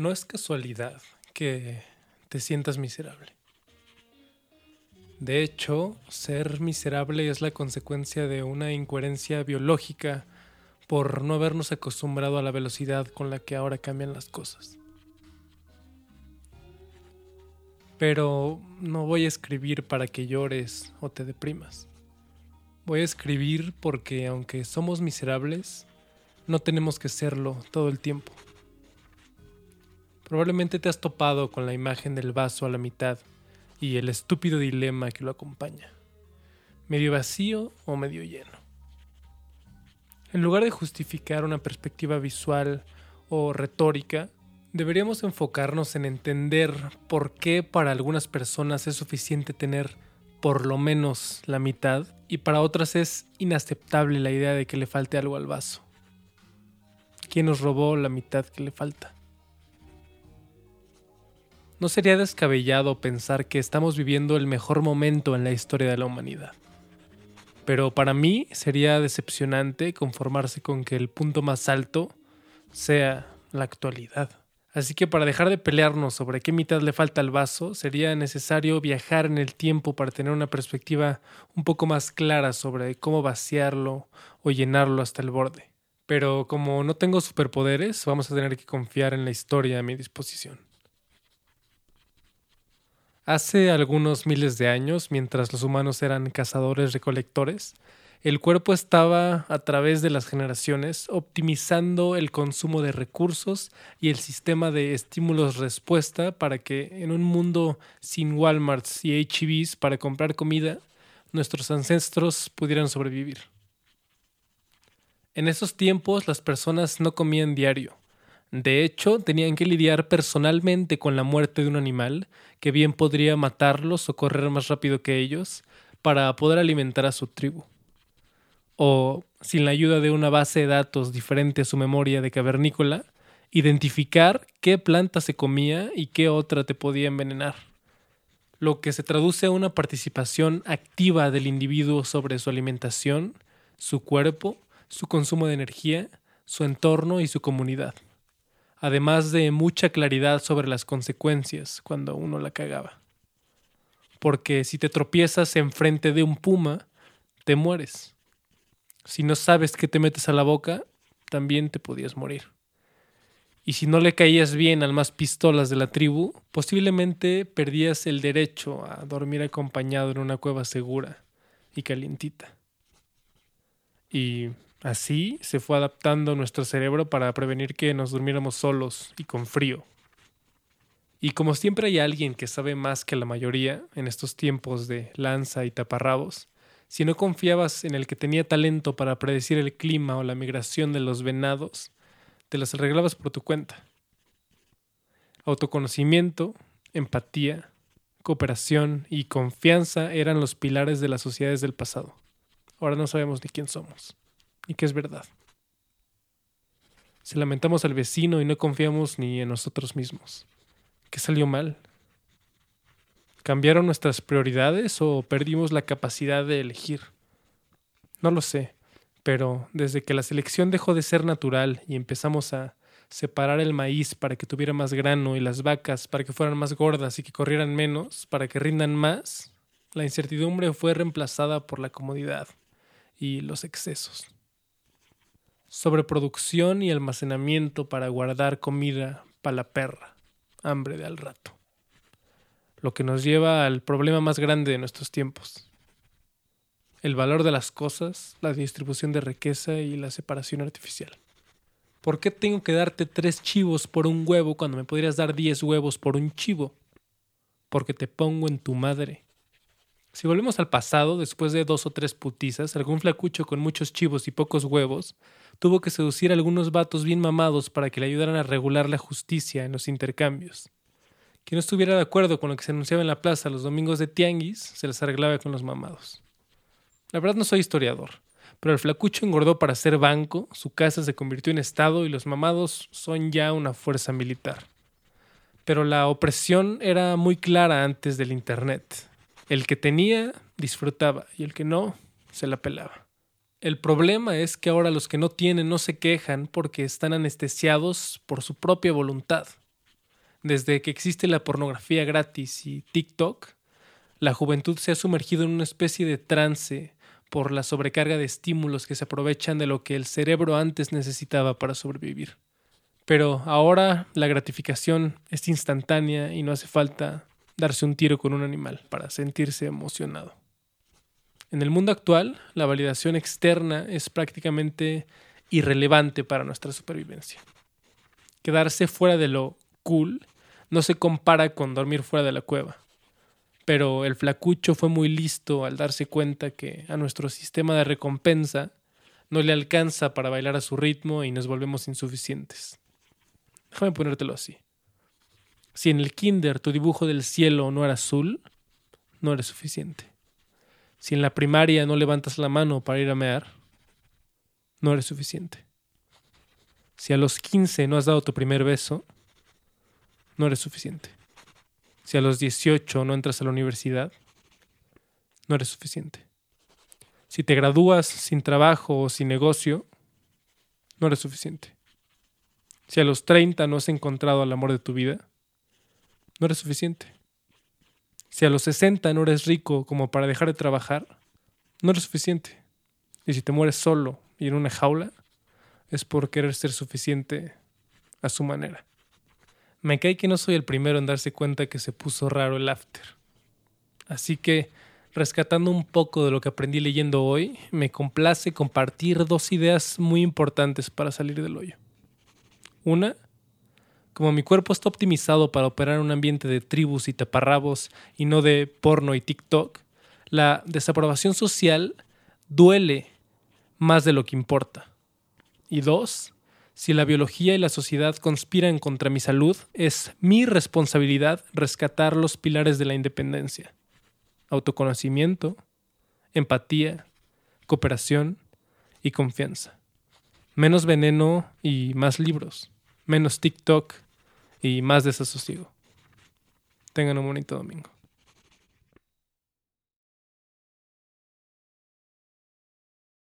No es casualidad que te sientas miserable. De hecho, ser miserable es la consecuencia de una incoherencia biológica por no habernos acostumbrado a la velocidad con la que ahora cambian las cosas. Pero no voy a escribir para que llores o te deprimas. Voy a escribir porque aunque somos miserables, no tenemos que serlo todo el tiempo. Probablemente te has topado con la imagen del vaso a la mitad y el estúpido dilema que lo acompaña. Medio vacío o medio lleno. En lugar de justificar una perspectiva visual o retórica, deberíamos enfocarnos en entender por qué para algunas personas es suficiente tener por lo menos la mitad y para otras es inaceptable la idea de que le falte algo al vaso. ¿Quién nos robó la mitad que le falta? No sería descabellado pensar que estamos viviendo el mejor momento en la historia de la humanidad. Pero para mí sería decepcionante conformarse con que el punto más alto sea la actualidad. Así que para dejar de pelearnos sobre qué mitad le falta al vaso, sería necesario viajar en el tiempo para tener una perspectiva un poco más clara sobre cómo vaciarlo o llenarlo hasta el borde. Pero como no tengo superpoderes, vamos a tener que confiar en la historia a mi disposición. Hace algunos miles de años, mientras los humanos eran cazadores recolectores, el cuerpo estaba, a través de las generaciones, optimizando el consumo de recursos y el sistema de estímulos-respuesta para que, en un mundo sin Walmarts y HEBs para comprar comida, nuestros ancestros pudieran sobrevivir. En esos tiempos las personas no comían diario, de hecho, tenían que lidiar personalmente con la muerte de un animal, que bien podría matarlos o correr más rápido que ellos, para poder alimentar a su tribu. O, sin la ayuda de una base de datos diferente a su memoria de cavernícola, identificar qué planta se comía y qué otra te podía envenenar. Lo que se traduce a una participación activa del individuo sobre su alimentación, su cuerpo, su consumo de energía, su entorno y su comunidad además de mucha claridad sobre las consecuencias cuando uno la cagaba. Porque si te tropiezas enfrente de un puma, te mueres. Si no sabes qué te metes a la boca, también te podías morir. Y si no le caías bien al más pistolas de la tribu, posiblemente perdías el derecho a dormir acompañado en una cueva segura y calientita. Y Así se fue adaptando nuestro cerebro para prevenir que nos durmiéramos solos y con frío. Y como siempre hay alguien que sabe más que la mayoría en estos tiempos de lanza y taparrabos, si no confiabas en el que tenía talento para predecir el clima o la migración de los venados, te las arreglabas por tu cuenta. Autoconocimiento, empatía, cooperación y confianza eran los pilares de las sociedades del pasado. Ahora no sabemos ni quién somos y que es verdad. Se lamentamos al vecino y no confiamos ni en nosotros mismos. ¿Qué salió mal? ¿Cambiaron nuestras prioridades o perdimos la capacidad de elegir? No lo sé, pero desde que la selección dejó de ser natural y empezamos a separar el maíz para que tuviera más grano y las vacas para que fueran más gordas y que corrieran menos, para que rindan más, la incertidumbre fue reemplazada por la comodidad y los excesos sobreproducción y almacenamiento para guardar comida para la perra, hambre de al rato. Lo que nos lleva al problema más grande de nuestros tiempos. El valor de las cosas, la distribución de riqueza y la separación artificial. ¿Por qué tengo que darte tres chivos por un huevo cuando me podrías dar diez huevos por un chivo? Porque te pongo en tu madre. Si volvemos al pasado, después de dos o tres putizas, algún flacucho con muchos chivos y pocos huevos tuvo que seducir a algunos vatos bien mamados para que le ayudaran a regular la justicia en los intercambios. Quien no estuviera de acuerdo con lo que se anunciaba en la plaza los domingos de tianguis, se les arreglaba con los mamados. La verdad no soy historiador, pero el flacucho engordó para ser banco, su casa se convirtió en estado y los mamados son ya una fuerza militar. Pero la opresión era muy clara antes del Internet. El que tenía disfrutaba y el que no se la pelaba. El problema es que ahora los que no tienen no se quejan porque están anestesiados por su propia voluntad. Desde que existe la pornografía gratis y TikTok, la juventud se ha sumergido en una especie de trance por la sobrecarga de estímulos que se aprovechan de lo que el cerebro antes necesitaba para sobrevivir. Pero ahora la gratificación es instantánea y no hace falta darse un tiro con un animal para sentirse emocionado. En el mundo actual, la validación externa es prácticamente irrelevante para nuestra supervivencia. Quedarse fuera de lo cool no se compara con dormir fuera de la cueva. Pero el flacucho fue muy listo al darse cuenta que a nuestro sistema de recompensa no le alcanza para bailar a su ritmo y nos volvemos insuficientes. Déjame ponértelo así. Si en el kinder tu dibujo del cielo no era azul, no eres suficiente. Si en la primaria no levantas la mano para ir a mear, no eres suficiente. Si a los 15 no has dado tu primer beso, no eres suficiente. Si a los 18 no entras a la universidad, no eres suficiente. Si te gradúas sin trabajo o sin negocio, no eres suficiente. Si a los 30 no has encontrado al amor de tu vida, no eres suficiente. Si a los 60 no eres rico como para dejar de trabajar, no eres suficiente. Y si te mueres solo y en una jaula, es por querer ser suficiente a su manera. Me cae que no soy el primero en darse cuenta que se puso raro el after. Así que, rescatando un poco de lo que aprendí leyendo hoy, me complace compartir dos ideas muy importantes para salir del hoyo. Una, como mi cuerpo está optimizado para operar en un ambiente de tribus y taparrabos y no de porno y TikTok, la desaprobación social duele más de lo que importa. Y dos, si la biología y la sociedad conspiran contra mi salud, es mi responsabilidad rescatar los pilares de la independencia. Autoconocimiento, empatía, cooperación y confianza. Menos veneno y más libros. Menos TikTok y más desasosiego. Tengan un bonito domingo.